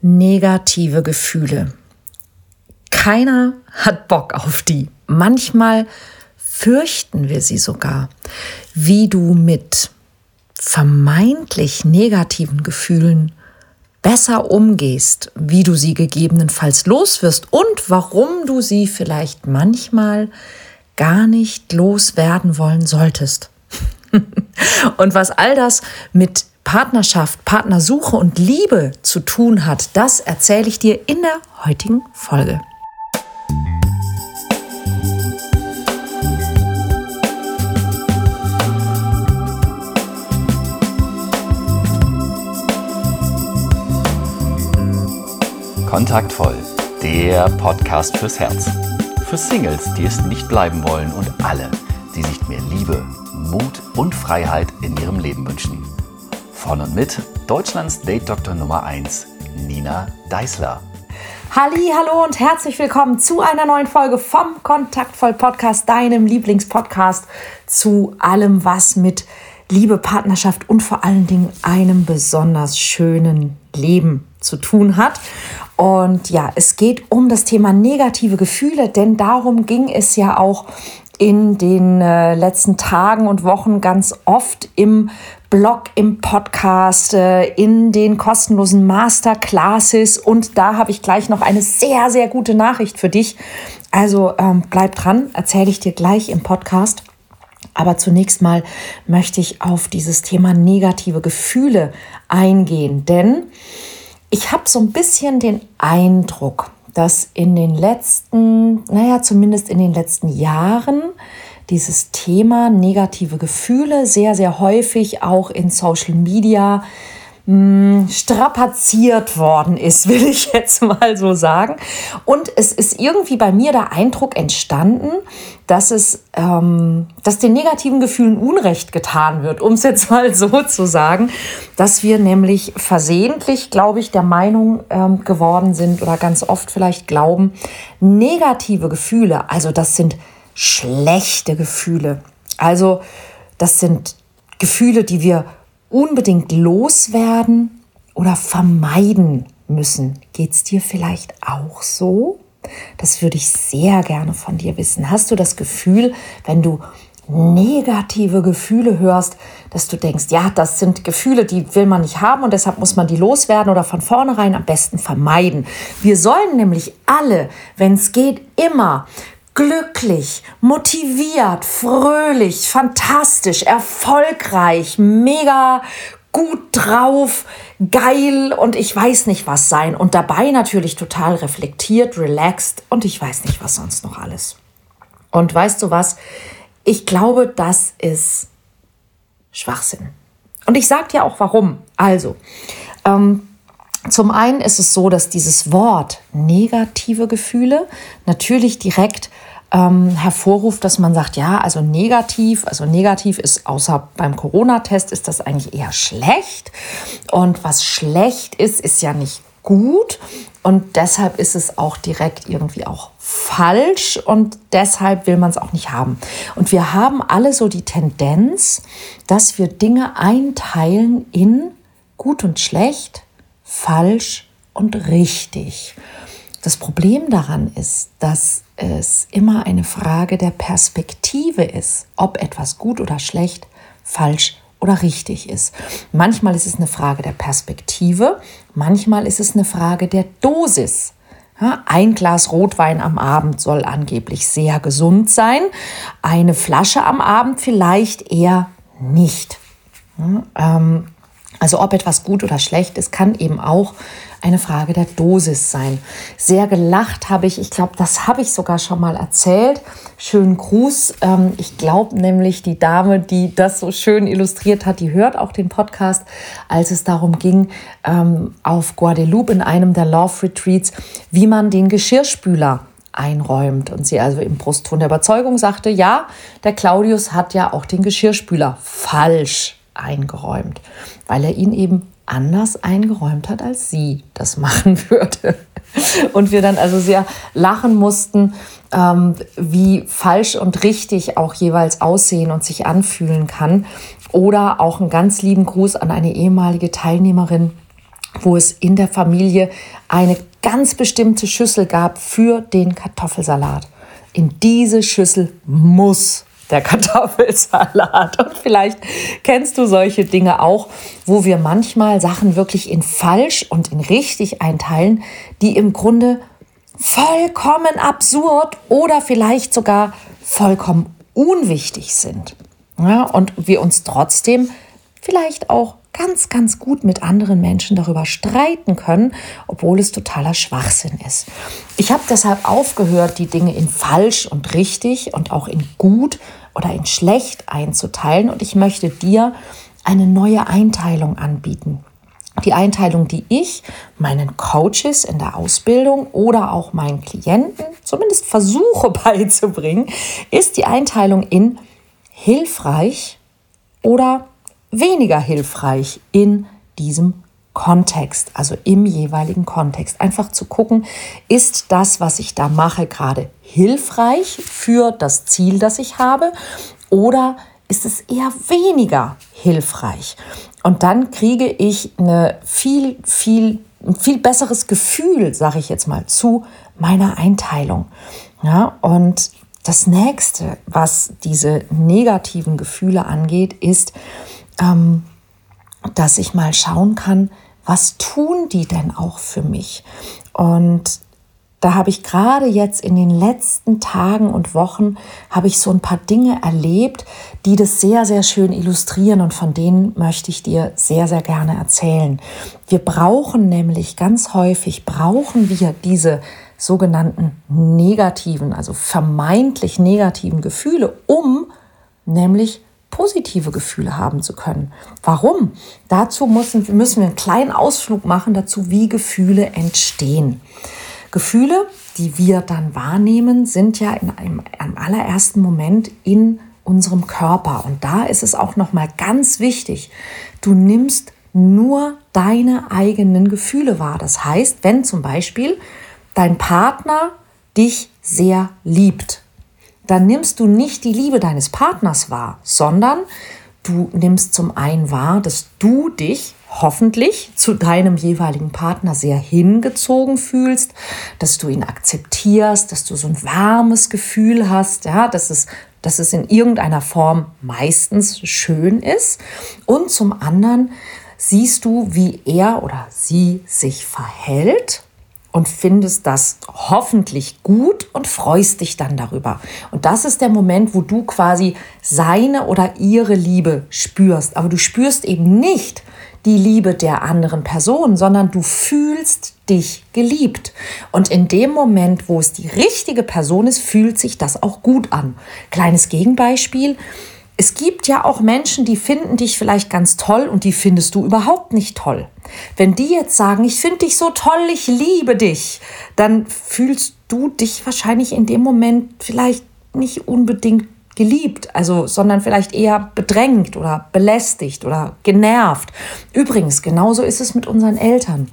negative Gefühle. Keiner hat Bock auf die. Manchmal fürchten wir sie sogar. Wie du mit vermeintlich negativen Gefühlen besser umgehst, wie du sie gegebenenfalls loswirst und warum du sie vielleicht manchmal gar nicht loswerden wollen solltest. und was all das mit Partnerschaft, Partnersuche und Liebe zu tun hat, das erzähle ich dir in der heutigen Folge. Kontaktvoll, der Podcast fürs Herz. Für Singles, die es nicht bleiben wollen und alle, die sich mehr Liebe, Mut und Freiheit in ihrem Leben wünschen. Von und mit Deutschlands Date-Doktor Nummer 1, Nina Deißler. Halli, hallo und herzlich willkommen zu einer neuen Folge vom Kontaktvoll Podcast, deinem Lieblingspodcast zu allem, was mit Liebe, Partnerschaft und vor allen Dingen einem besonders schönen Leben zu tun hat. Und ja, es geht um das Thema negative Gefühle, denn darum ging es ja auch in den äh, letzten Tagen und Wochen ganz oft im Blog, im Podcast, äh, in den kostenlosen Masterclasses. Und da habe ich gleich noch eine sehr, sehr gute Nachricht für dich. Also ähm, bleib dran, erzähle ich dir gleich im Podcast. Aber zunächst mal möchte ich auf dieses Thema negative Gefühle eingehen, denn ich habe so ein bisschen den Eindruck, dass in den letzten, naja, zumindest in den letzten Jahren dieses Thema negative Gefühle sehr, sehr häufig auch in Social Media hm, strapaziert worden ist, will ich jetzt mal so sagen. Und es ist irgendwie bei mir der Eindruck entstanden, dass es, ähm, dass den negativen Gefühlen Unrecht getan wird, um es jetzt mal so zu sagen, dass wir nämlich versehentlich, glaube ich, der Meinung ähm, geworden sind oder ganz oft vielleicht glauben, negative Gefühle, also das sind schlechte Gefühle, also das sind Gefühle, die wir unbedingt loswerden oder vermeiden müssen. Geht es dir vielleicht auch so? Das würde ich sehr gerne von dir wissen. Hast du das Gefühl, wenn du negative Gefühle hörst, dass du denkst, ja, das sind Gefühle, die will man nicht haben und deshalb muss man die loswerden oder von vornherein am besten vermeiden. Wir sollen nämlich alle, wenn es geht, immer glücklich, motiviert, fröhlich, fantastisch, erfolgreich, mega gut drauf, geil und ich weiß nicht was sein und dabei natürlich total reflektiert, relaxed und ich weiß nicht was sonst noch alles. Und weißt du was? Ich glaube, das ist Schwachsinn. Und ich sage dir auch warum. Also, ähm, zum einen ist es so, dass dieses Wort negative Gefühle natürlich direkt ähm, hervorruft, dass man sagt, ja, also negativ, also negativ ist außer beim Corona-Test ist das eigentlich eher schlecht. Und was schlecht ist, ist ja nicht gut. Und deshalb ist es auch direkt irgendwie auch falsch und deshalb will man es auch nicht haben. Und wir haben alle so die Tendenz, dass wir Dinge einteilen in gut und schlecht, falsch und richtig. Das Problem daran ist, dass es immer eine Frage der Perspektive ist, ob etwas gut oder schlecht, falsch oder richtig ist. Manchmal ist es eine Frage der Perspektive, manchmal ist es eine Frage der Dosis. Ein Glas Rotwein am Abend soll angeblich sehr gesund sein, eine Flasche am Abend vielleicht eher nicht. Ähm, also ob etwas gut oder schlecht ist, kann eben auch eine Frage der Dosis sein. Sehr gelacht habe ich, ich glaube, das habe ich sogar schon mal erzählt. Schönen Gruß. Ähm, ich glaube nämlich, die Dame, die das so schön illustriert hat, die hört auch den Podcast, als es darum ging, ähm, auf Guadeloupe in einem der Love Retreats, wie man den Geschirrspüler einräumt. Und sie also im Brustton der Überzeugung sagte, ja, der Claudius hat ja auch den Geschirrspüler falsch eingeräumt, weil er ihn eben anders eingeräumt hat, als sie das machen würde. Und wir dann also sehr lachen mussten, ähm, wie falsch und richtig auch jeweils aussehen und sich anfühlen kann. Oder auch einen ganz lieben Gruß an eine ehemalige Teilnehmerin wo es in der Familie eine ganz bestimmte Schüssel gab für den Kartoffelsalat. In diese Schüssel muss der Kartoffelsalat. Und vielleicht kennst du solche Dinge auch, wo wir manchmal Sachen wirklich in falsch und in richtig einteilen, die im Grunde vollkommen absurd oder vielleicht sogar vollkommen unwichtig sind. Ja, und wir uns trotzdem vielleicht auch ganz, ganz gut mit anderen Menschen darüber streiten können, obwohl es totaler Schwachsinn ist. Ich habe deshalb aufgehört, die Dinge in falsch und richtig und auch in gut oder in schlecht einzuteilen und ich möchte dir eine neue Einteilung anbieten. Die Einteilung, die ich meinen Coaches in der Ausbildung oder auch meinen Klienten zumindest versuche beizubringen, ist die Einteilung in hilfreich oder weniger hilfreich in diesem Kontext, also im jeweiligen Kontext. Einfach zu gucken, ist das, was ich da mache, gerade hilfreich für das Ziel, das ich habe, oder ist es eher weniger hilfreich? Und dann kriege ich eine viel, viel, ein viel besseres Gefühl, sage ich jetzt mal, zu meiner Einteilung. Ja, und das nächste, was diese negativen Gefühle angeht, ist, ähm, dass ich mal schauen kann, was tun die denn auch für mich? Und da habe ich gerade jetzt in den letzten Tagen und Wochen habe ich so ein paar Dinge erlebt, die das sehr sehr schön illustrieren und von denen möchte ich dir sehr sehr gerne erzählen. Wir brauchen nämlich ganz häufig brauchen wir diese sogenannten negativen, also vermeintlich negativen Gefühle, um nämlich positive Gefühle haben zu können. Warum? Dazu müssen, müssen wir einen kleinen Ausflug machen dazu, wie Gefühle entstehen. Gefühle, die wir dann wahrnehmen, sind ja in einem, einem allerersten Moment in unserem Körper. Und da ist es auch noch mal ganz wichtig, du nimmst nur deine eigenen Gefühle wahr. Das heißt, wenn zum Beispiel dein Partner dich sehr liebt, dann nimmst du nicht die Liebe deines Partners wahr, sondern du nimmst zum einen wahr, dass du dich hoffentlich zu deinem jeweiligen Partner sehr hingezogen fühlst, dass du ihn akzeptierst, dass du so ein warmes Gefühl hast, ja, dass es, dass es in irgendeiner Form meistens schön ist. Und zum anderen siehst du, wie er oder sie sich verhält und findest das hoffentlich gut und freust dich dann darüber. Und das ist der Moment, wo du quasi seine oder ihre Liebe spürst. Aber du spürst eben nicht die Liebe der anderen Person, sondern du fühlst dich geliebt. Und in dem Moment, wo es die richtige Person ist, fühlt sich das auch gut an. Kleines Gegenbeispiel es gibt ja auch Menschen, die finden dich vielleicht ganz toll und die findest du überhaupt nicht toll. Wenn die jetzt sagen, ich finde dich so toll, ich liebe dich, dann fühlst du dich wahrscheinlich in dem Moment vielleicht nicht unbedingt geliebt, also sondern vielleicht eher bedrängt oder belästigt oder genervt. Übrigens, genauso ist es mit unseren Eltern.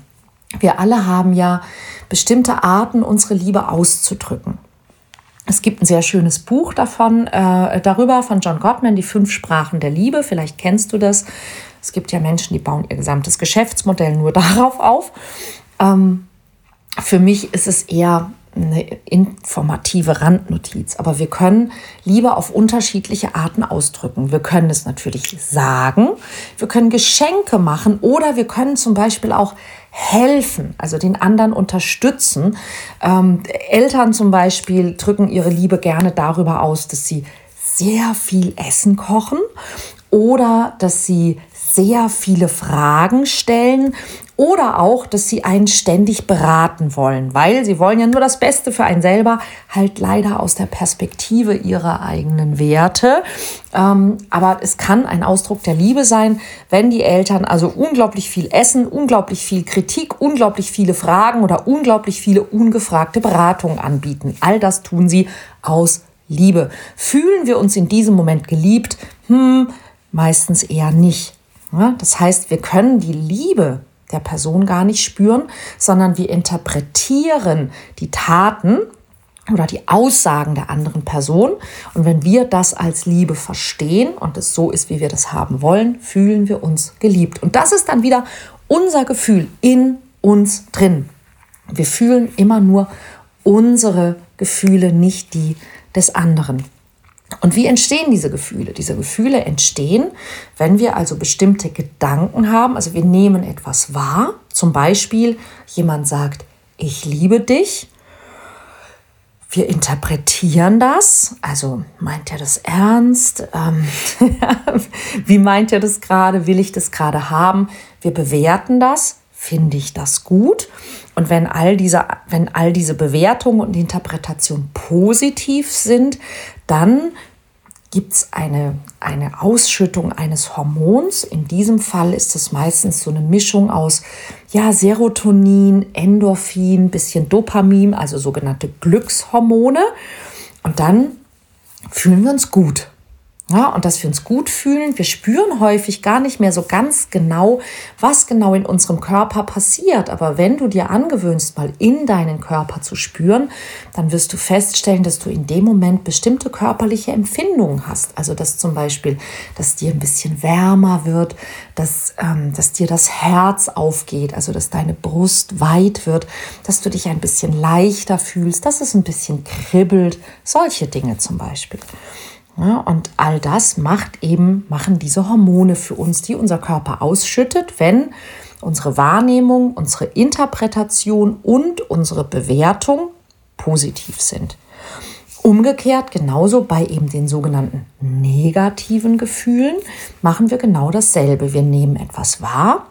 Wir alle haben ja bestimmte Arten, unsere Liebe auszudrücken. Es gibt ein sehr schönes Buch davon, äh, darüber von John Gottman, die fünf Sprachen der Liebe. Vielleicht kennst du das. Es gibt ja Menschen, die bauen ihr gesamtes Geschäftsmodell nur darauf auf. Ähm, für mich ist es eher eine informative Randnotiz, aber wir können Liebe auf unterschiedliche Arten ausdrücken. Wir können es natürlich sagen, wir können Geschenke machen oder wir können zum Beispiel auch helfen, also den anderen unterstützen. Ähm, Eltern zum Beispiel drücken ihre Liebe gerne darüber aus, dass sie sehr viel Essen kochen oder dass sie sehr viele Fragen stellen oder auch, dass sie einen ständig beraten wollen, weil sie wollen ja nur das Beste für einen selber, halt leider aus der Perspektive ihrer eigenen Werte. Ähm, aber es kann ein Ausdruck der Liebe sein, wenn die Eltern also unglaublich viel essen, unglaublich viel Kritik, unglaublich viele Fragen oder unglaublich viele ungefragte Beratungen anbieten. All das tun sie aus Liebe. Fühlen wir uns in diesem Moment geliebt? Hm, meistens eher nicht. Das heißt, wir können die Liebe der Person gar nicht spüren, sondern wir interpretieren die Taten oder die Aussagen der anderen Person. Und wenn wir das als Liebe verstehen und es so ist, wie wir das haben wollen, fühlen wir uns geliebt. Und das ist dann wieder unser Gefühl in uns drin. Wir fühlen immer nur unsere Gefühle, nicht die des anderen. Und wie entstehen diese Gefühle? Diese Gefühle entstehen, wenn wir also bestimmte Gedanken haben. Also wir nehmen etwas wahr. Zum Beispiel jemand sagt, ich liebe dich. Wir interpretieren das. Also meint er das ernst? Ähm, wie meint er das gerade? Will ich das gerade haben? Wir bewerten das. Finde ich das gut? Und wenn all diese, wenn all diese Bewertungen und Interpretationen positiv sind, dann gibt es eine, eine Ausschüttung eines Hormons. In diesem Fall ist es meistens so eine Mischung aus ja, Serotonin, Endorphin, bisschen Dopamin, also sogenannte Glückshormone. Und dann fühlen wir uns gut. Ja, und dass wir uns gut fühlen. Wir spüren häufig gar nicht mehr so ganz genau, was genau in unserem Körper passiert. Aber wenn du dir angewöhnst, mal in deinen Körper zu spüren, dann wirst du feststellen, dass du in dem Moment bestimmte körperliche Empfindungen hast. Also dass zum Beispiel, dass dir ein bisschen wärmer wird, dass, ähm, dass dir das Herz aufgeht, also dass deine Brust weit wird, dass du dich ein bisschen leichter fühlst, dass es ein bisschen kribbelt. Solche Dinge zum Beispiel. Ja, und all das macht eben, machen diese Hormone für uns, die unser Körper ausschüttet, wenn unsere Wahrnehmung, unsere Interpretation und unsere Bewertung positiv sind. Umgekehrt, genauso bei eben den sogenannten negativen Gefühlen, machen wir genau dasselbe. Wir nehmen etwas wahr,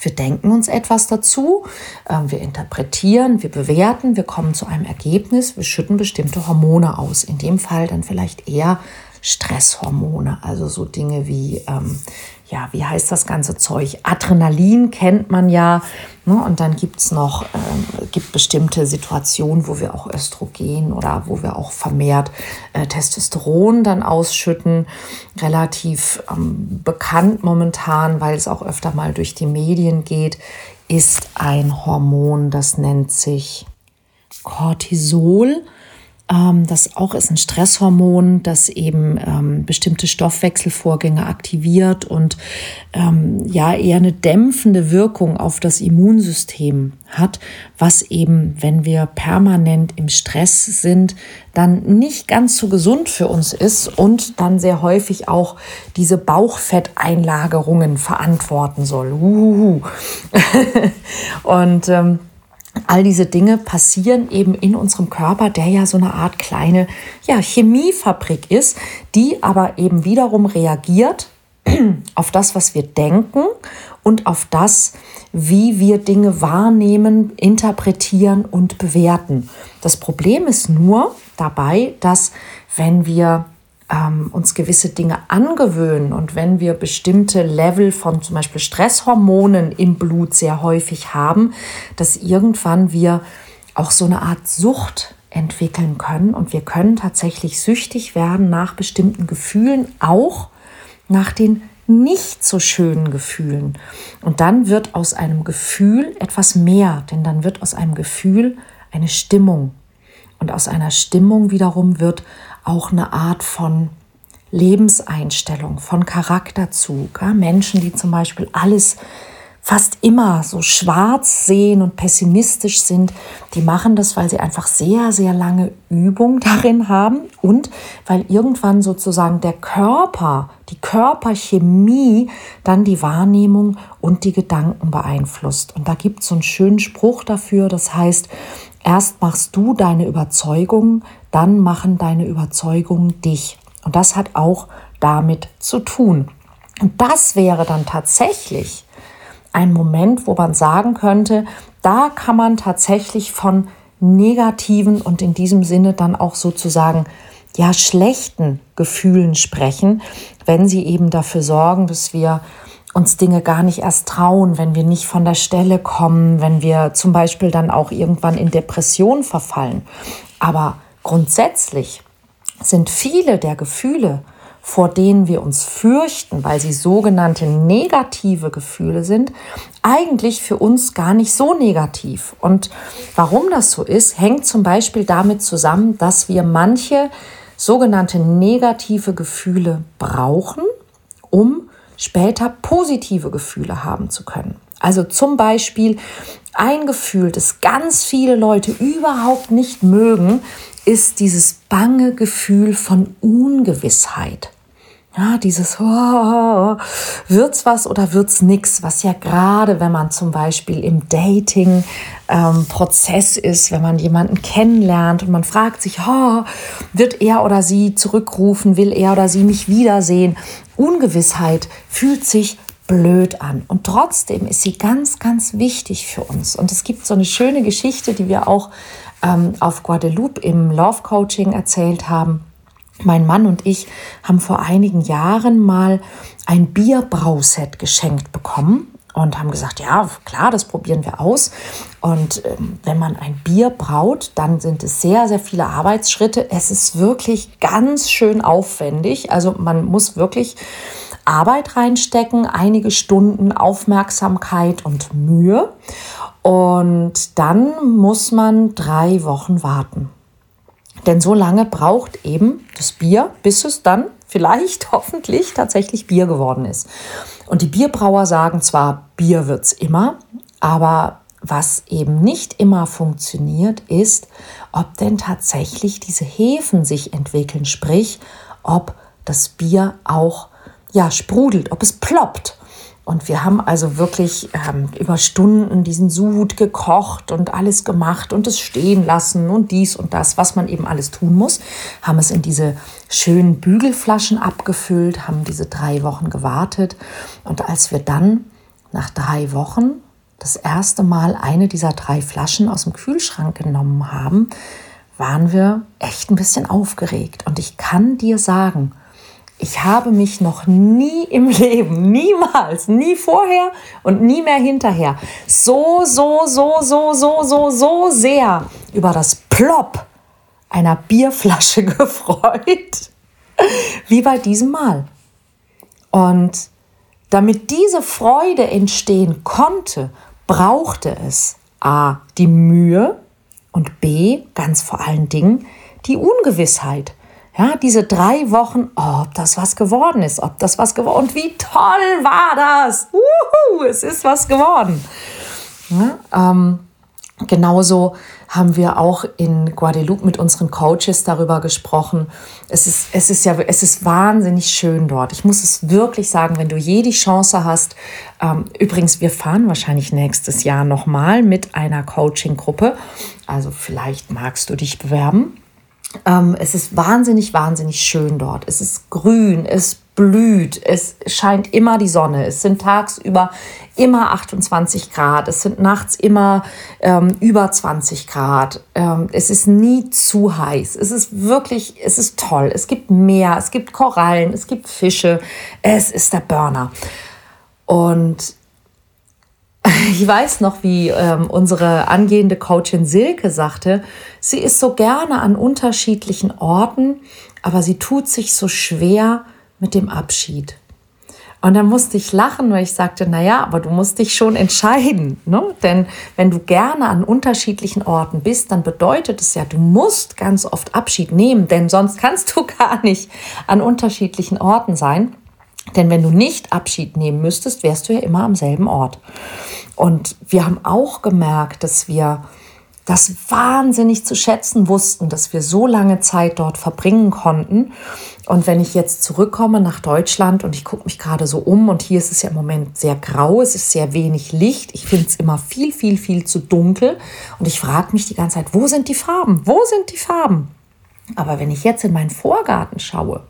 wir denken uns etwas dazu, ähm, wir interpretieren, wir bewerten, wir kommen zu einem Ergebnis, wir schütten bestimmte Hormone aus. In dem Fall dann vielleicht eher Stresshormone, also so Dinge wie, ähm, ja, wie heißt das ganze Zeug? Adrenalin kennt man ja. Ne? Und dann gibt es noch, ähm, gibt bestimmte Situationen, wo wir auch Östrogen oder wo wir auch vermehrt äh, Testosteron dann ausschütten. Relativ ähm, bekannt momentan, weil es auch öfter mal durch die Medien geht, ist ein Hormon, das nennt sich Cortisol. Ähm, das auch ist ein Stresshormon, das eben ähm, bestimmte Stoffwechselvorgänge aktiviert und ähm, ja eher eine dämpfende Wirkung auf das Immunsystem hat, was eben, wenn wir permanent im Stress sind, dann nicht ganz so gesund für uns ist und dann sehr häufig auch diese Bauchfetteinlagerungen verantworten soll. und ähm, All diese Dinge passieren eben in unserem Körper, der ja so eine Art kleine ja, Chemiefabrik ist, die aber eben wiederum reagiert auf das, was wir denken und auf das, wie wir Dinge wahrnehmen, interpretieren und bewerten. Das Problem ist nur dabei, dass wenn wir ähm, uns gewisse Dinge angewöhnen und wenn wir bestimmte Level von zum Beispiel Stresshormonen im Blut sehr häufig haben, dass irgendwann wir auch so eine Art Sucht entwickeln können und wir können tatsächlich süchtig werden nach bestimmten Gefühlen, auch nach den nicht so schönen Gefühlen. Und dann wird aus einem Gefühl etwas mehr, denn dann wird aus einem Gefühl eine Stimmung. Und aus einer Stimmung wiederum wird auch eine Art von Lebenseinstellung, von Charakterzug. Ja? Menschen, die zum Beispiel alles fast immer so schwarz sehen und pessimistisch sind, die machen das, weil sie einfach sehr, sehr lange Übung darin haben und weil irgendwann sozusagen der Körper, die Körperchemie dann die Wahrnehmung und die Gedanken beeinflusst. Und da gibt es so einen schönen Spruch dafür, das heißt, erst machst du deine Überzeugungen, dann machen deine Überzeugungen dich. Und das hat auch damit zu tun. Und das wäre dann tatsächlich ein Moment, wo man sagen könnte, da kann man tatsächlich von negativen und in diesem Sinne dann auch sozusagen ja schlechten Gefühlen sprechen, wenn sie eben dafür sorgen, dass wir uns Dinge gar nicht erst trauen, wenn wir nicht von der Stelle kommen, wenn wir zum Beispiel dann auch irgendwann in Depression verfallen. Aber grundsätzlich sind viele der Gefühle, vor denen wir uns fürchten, weil sie sogenannte negative Gefühle sind, eigentlich für uns gar nicht so negativ. Und warum das so ist, hängt zum Beispiel damit zusammen, dass wir manche sogenannte negative Gefühle brauchen, um später positive Gefühle haben zu können. Also zum Beispiel ein Gefühl, das ganz viele Leute überhaupt nicht mögen, ist dieses bange Gefühl von Ungewissheit. Ja, dieses oh, wird's was oder wird's nix, was ja gerade, wenn man zum Beispiel im Dating-Prozess ähm, ist, wenn man jemanden kennenlernt und man fragt sich, oh, wird er oder sie zurückrufen, will er oder sie mich wiedersehen? Ungewissheit fühlt sich blöd an. Und trotzdem ist sie ganz, ganz wichtig für uns. Und es gibt so eine schöne Geschichte, die wir auch ähm, auf Guadeloupe im Love Coaching erzählt haben mein Mann und ich haben vor einigen Jahren mal ein Bierbrauset geschenkt bekommen und haben gesagt, ja, klar, das probieren wir aus. Und ähm, wenn man ein Bier braut, dann sind es sehr, sehr viele Arbeitsschritte. Es ist wirklich ganz schön aufwendig. Also man muss wirklich Arbeit reinstecken, einige Stunden Aufmerksamkeit und Mühe. Und dann muss man drei Wochen warten. Denn so lange braucht eben das Bier, bis es dann vielleicht hoffentlich tatsächlich Bier geworden ist. Und die Bierbrauer sagen zwar, Bier wird es immer, aber was eben nicht immer funktioniert, ist, ob denn tatsächlich diese Hefen sich entwickeln, sprich, ob das Bier auch ja, sprudelt, ob es ploppt. Und wir haben also wirklich ähm, über Stunden diesen Sud gekocht und alles gemacht und es stehen lassen und dies und das, was man eben alles tun muss. Haben es in diese schönen Bügelflaschen abgefüllt, haben diese drei Wochen gewartet. Und als wir dann nach drei Wochen das erste Mal eine dieser drei Flaschen aus dem Kühlschrank genommen haben, waren wir echt ein bisschen aufgeregt. Und ich kann dir sagen, ich habe mich noch nie im Leben, niemals, nie vorher und nie mehr hinterher, so, so, so, so, so, so, so sehr über das Plop einer Bierflasche gefreut, wie bei diesem Mal. Und damit diese Freude entstehen konnte, brauchte es a. die Mühe und b. ganz vor allen Dingen die Ungewissheit. Ja, diese drei Wochen, oh, ob das was geworden ist, ob das was geworden Und wie toll war das! Uhu, es ist was geworden. Ja, ähm, genauso haben wir auch in Guadeloupe mit unseren Coaches darüber gesprochen. Es ist, es ist ja, es ist wahnsinnig schön dort. Ich muss es wirklich sagen, wenn du je die Chance hast. Ähm, übrigens, wir fahren wahrscheinlich nächstes Jahr nochmal mit einer Coaching-Gruppe. Also vielleicht magst du dich bewerben. Ähm, es ist wahnsinnig, wahnsinnig schön dort. Es ist grün, es blüht, es scheint immer die Sonne. Es sind tagsüber immer 28 Grad, es sind nachts immer ähm, über 20 Grad. Ähm, es ist nie zu heiß. Es ist wirklich, es ist toll. Es gibt Meer, es gibt Korallen, es gibt Fische. Es ist der Burner. Und ich weiß noch, wie ähm, unsere angehende Coachin Silke sagte, sie ist so gerne an unterschiedlichen Orten, aber sie tut sich so schwer mit dem Abschied. Und dann musste ich lachen, weil ich sagte, naja, aber du musst dich schon entscheiden. Ne? Denn wenn du gerne an unterschiedlichen Orten bist, dann bedeutet es ja, du musst ganz oft Abschied nehmen, denn sonst kannst du gar nicht an unterschiedlichen Orten sein. Denn wenn du nicht Abschied nehmen müsstest, wärst du ja immer am selben Ort. Und wir haben auch gemerkt, dass wir das wahnsinnig zu schätzen wussten, dass wir so lange Zeit dort verbringen konnten. Und wenn ich jetzt zurückkomme nach Deutschland und ich gucke mich gerade so um und hier ist es ja im Moment sehr grau, es ist sehr wenig Licht, ich finde es immer viel, viel, viel zu dunkel und ich frage mich die ganze Zeit, wo sind die Farben? Wo sind die Farben? Aber wenn ich jetzt in meinen Vorgarten schaue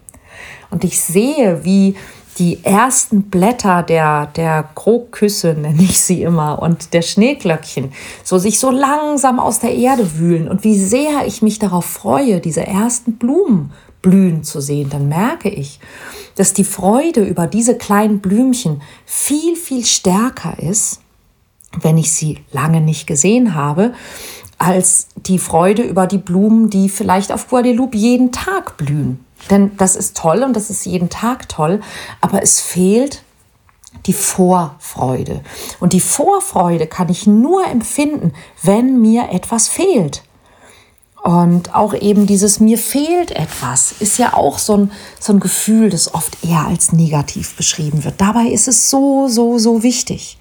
und ich sehe, wie die ersten Blätter der, der Krokküsse, nenne ich sie immer, und der Schneeglöckchen, so sich so langsam aus der Erde wühlen und wie sehr ich mich darauf freue, diese ersten Blumen blühen zu sehen, dann merke ich, dass die Freude über diese kleinen Blümchen viel, viel stärker ist, wenn ich sie lange nicht gesehen habe, als die Freude über die Blumen, die vielleicht auf Guadeloupe jeden Tag blühen. Denn das ist toll und das ist jeden Tag toll, aber es fehlt die Vorfreude. Und die Vorfreude kann ich nur empfinden, wenn mir etwas fehlt. Und auch eben dieses mir fehlt etwas ist ja auch so ein, so ein Gefühl, das oft eher als negativ beschrieben wird. Dabei ist es so, so, so wichtig.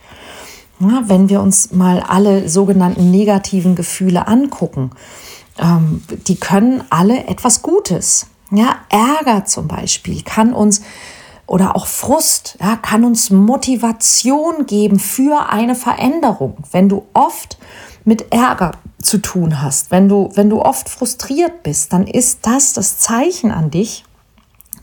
Ja, wenn wir uns mal alle sogenannten negativen Gefühle angucken, ähm, die können alle etwas Gutes. Ja, Ärger zum Beispiel kann uns oder auch Frust ja, kann uns Motivation geben für eine Veränderung. Wenn du oft mit Ärger zu tun hast, wenn du, wenn du oft frustriert bist, dann ist das das Zeichen an dich,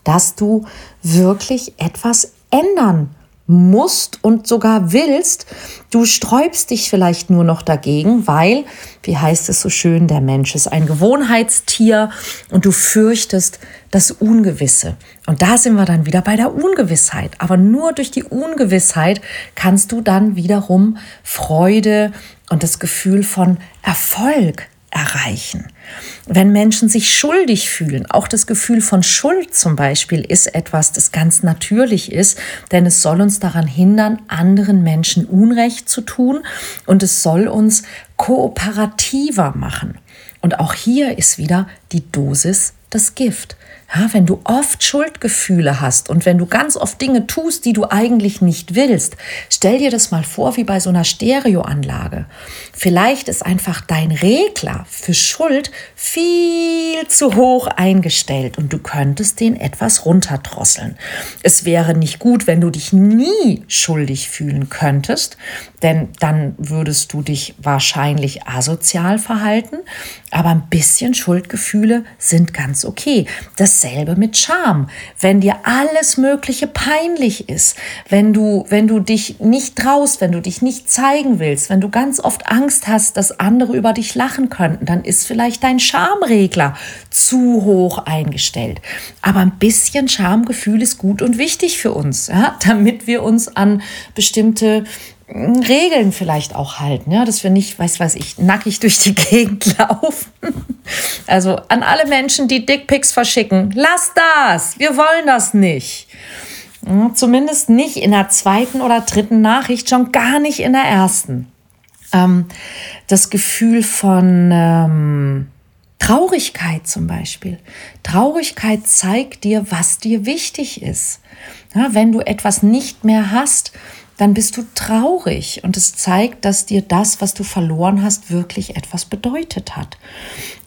dass du wirklich etwas ändern musst und sogar willst. Du sträubst dich vielleicht nur noch dagegen, weil, wie heißt es so schön, der Mensch ist ein Gewohnheitstier und du fürchtest das Ungewisse. Und da sind wir dann wieder bei der Ungewissheit. Aber nur durch die Ungewissheit kannst du dann wiederum Freude und das Gefühl von Erfolg erreichen. Wenn Menschen sich schuldig fühlen, auch das Gefühl von Schuld zum Beispiel ist etwas, das ganz natürlich ist, denn es soll uns daran hindern, anderen Menschen Unrecht zu tun und es soll uns kooperativer machen. Und auch hier ist wieder die Dosis das Gift. Ja, wenn du oft Schuldgefühle hast und wenn du ganz oft Dinge tust, die du eigentlich nicht willst, stell dir das mal vor wie bei so einer Stereoanlage. Vielleicht ist einfach dein Regler für Schuld viel zu hoch eingestellt und du könntest den etwas runterdrosseln. Es wäre nicht gut, wenn du dich nie schuldig fühlen könntest, denn dann würdest du dich wahrscheinlich asozial verhalten. Aber ein bisschen Schuldgefühle sind ganz okay. Dasselbe mit Scham. Wenn dir alles Mögliche peinlich ist, wenn du, wenn du dich nicht traust, wenn du dich nicht zeigen willst, wenn du ganz oft Angst hast, dass andere über dich lachen könnten, dann ist vielleicht dein Schamregler zu hoch eingestellt. Aber ein bisschen Schamgefühl ist gut und wichtig für uns, ja, damit wir uns an bestimmte Regeln vielleicht auch halten, ja, dass wir nicht, weiß weiß ich, nackig durch die Gegend laufen. Also an alle Menschen, die Dickpics verschicken, lasst das, wir wollen das nicht. Zumindest nicht in der zweiten oder dritten Nachricht, schon gar nicht in der ersten. Ähm, das Gefühl von ähm, Traurigkeit zum Beispiel. Traurigkeit zeigt dir, was dir wichtig ist. Ja, wenn du etwas nicht mehr hast, dann bist du traurig und es zeigt, dass dir das, was du verloren hast, wirklich etwas bedeutet hat.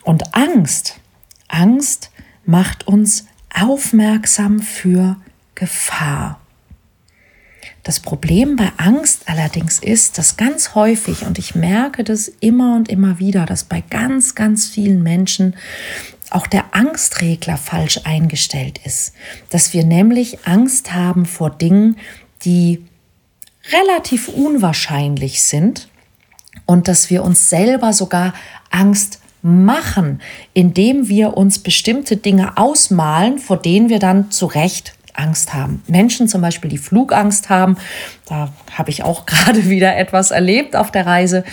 Und Angst, Angst macht uns aufmerksam für Gefahr. Das Problem bei Angst allerdings ist, dass ganz häufig, und ich merke das immer und immer wieder, dass bei ganz, ganz vielen Menschen auch der Angstregler falsch eingestellt ist. Dass wir nämlich Angst haben vor Dingen, die relativ unwahrscheinlich sind und dass wir uns selber sogar Angst machen, indem wir uns bestimmte Dinge ausmalen, vor denen wir dann zu Recht Angst haben. Menschen zum Beispiel, die Flugangst haben, da habe ich auch gerade wieder etwas erlebt auf der Reise,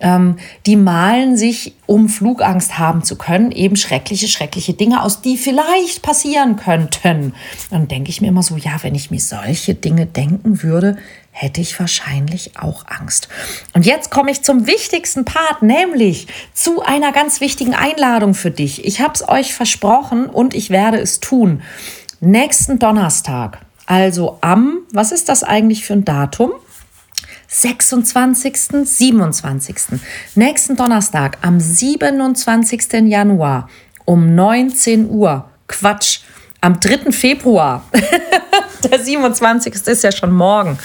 ähm, die malen sich, um Flugangst haben zu können, eben schreckliche, schreckliche Dinge aus, die vielleicht passieren könnten. Dann denke ich mir immer so, ja, wenn ich mir solche Dinge denken würde, hätte ich wahrscheinlich auch Angst. Und jetzt komme ich zum wichtigsten Part, nämlich zu einer ganz wichtigen Einladung für dich. Ich habe es euch versprochen und ich werde es tun. Nächsten Donnerstag, also am, was ist das eigentlich für ein Datum? 26., 27. Nächsten Donnerstag, am 27. Januar um 19 Uhr. Quatsch, am 3. Februar. Der 27. ist ja schon morgen.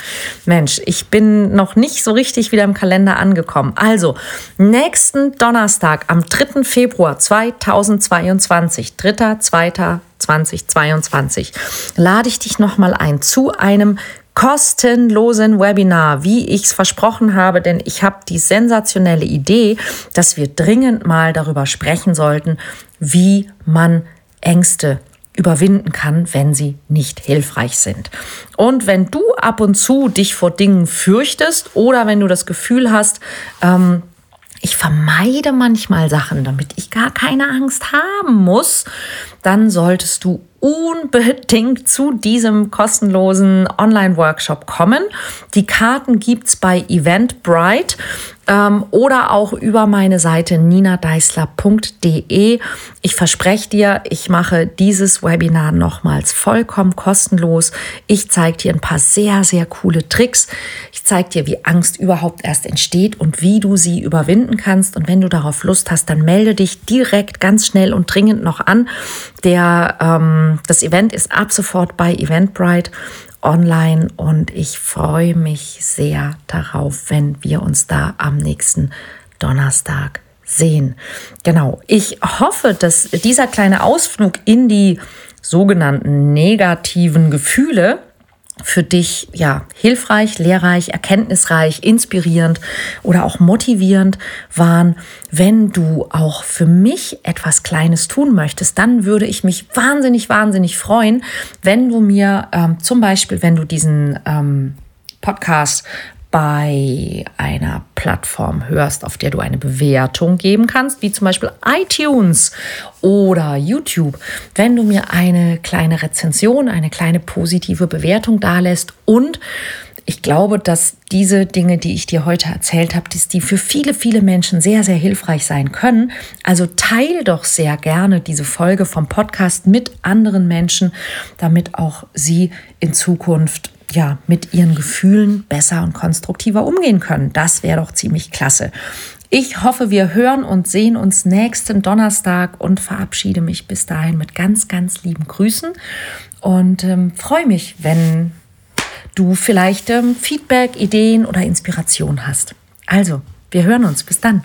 Mensch, ich bin noch nicht so richtig wieder im Kalender angekommen. Also, nächsten Donnerstag am 3. Februar 2022, 3. 2. 2022, lade ich dich nochmal ein zu einem kostenlosen Webinar, wie ich es versprochen habe, denn ich habe die sensationelle Idee, dass wir dringend mal darüber sprechen sollten, wie man Ängste überwinden kann, wenn sie nicht hilfreich sind. Und wenn du ab und zu dich vor Dingen fürchtest oder wenn du das Gefühl hast, ähm, ich vermeide manchmal Sachen, damit ich gar keine Angst haben muss, dann solltest du unbedingt zu diesem kostenlosen Online-Workshop kommen. Die Karten gibt es bei Eventbrite. Ähm, oder auch über meine Seite ninadeisler.de. Ich verspreche dir, ich mache dieses Webinar nochmals vollkommen kostenlos. Ich zeige dir ein paar sehr, sehr coole Tricks. Ich zeige dir, wie Angst überhaupt erst entsteht und wie du sie überwinden kannst. Und wenn du darauf Lust hast, dann melde dich direkt ganz schnell und dringend noch an. Der, ähm, das Event ist ab sofort bei Eventbrite online und ich freue mich sehr darauf, wenn wir uns da nächsten Donnerstag sehen. Genau, ich hoffe, dass dieser kleine Ausflug in die sogenannten negativen Gefühle für dich ja hilfreich, lehrreich, erkenntnisreich, inspirierend oder auch motivierend waren. Wenn du auch für mich etwas Kleines tun möchtest, dann würde ich mich wahnsinnig, wahnsinnig freuen, wenn du mir ähm, zum Beispiel, wenn du diesen ähm, Podcast bei einer Plattform hörst, auf der du eine Bewertung geben kannst, wie zum Beispiel iTunes oder YouTube, wenn du mir eine kleine Rezension, eine kleine positive Bewertung dalässt und ich glaube, dass diese Dinge, die ich dir heute erzählt habe, dass die für viele, viele Menschen sehr, sehr hilfreich sein können. Also teile doch sehr gerne diese Folge vom Podcast mit anderen Menschen, damit auch sie in Zukunft ja, mit ihren Gefühlen besser und konstruktiver umgehen können. Das wäre doch ziemlich klasse. Ich hoffe, wir hören und sehen uns nächsten Donnerstag und verabschiede mich bis dahin mit ganz, ganz lieben Grüßen und ähm, freue mich, wenn du vielleicht ähm, Feedback, Ideen oder Inspiration hast. Also, wir hören uns. Bis dann.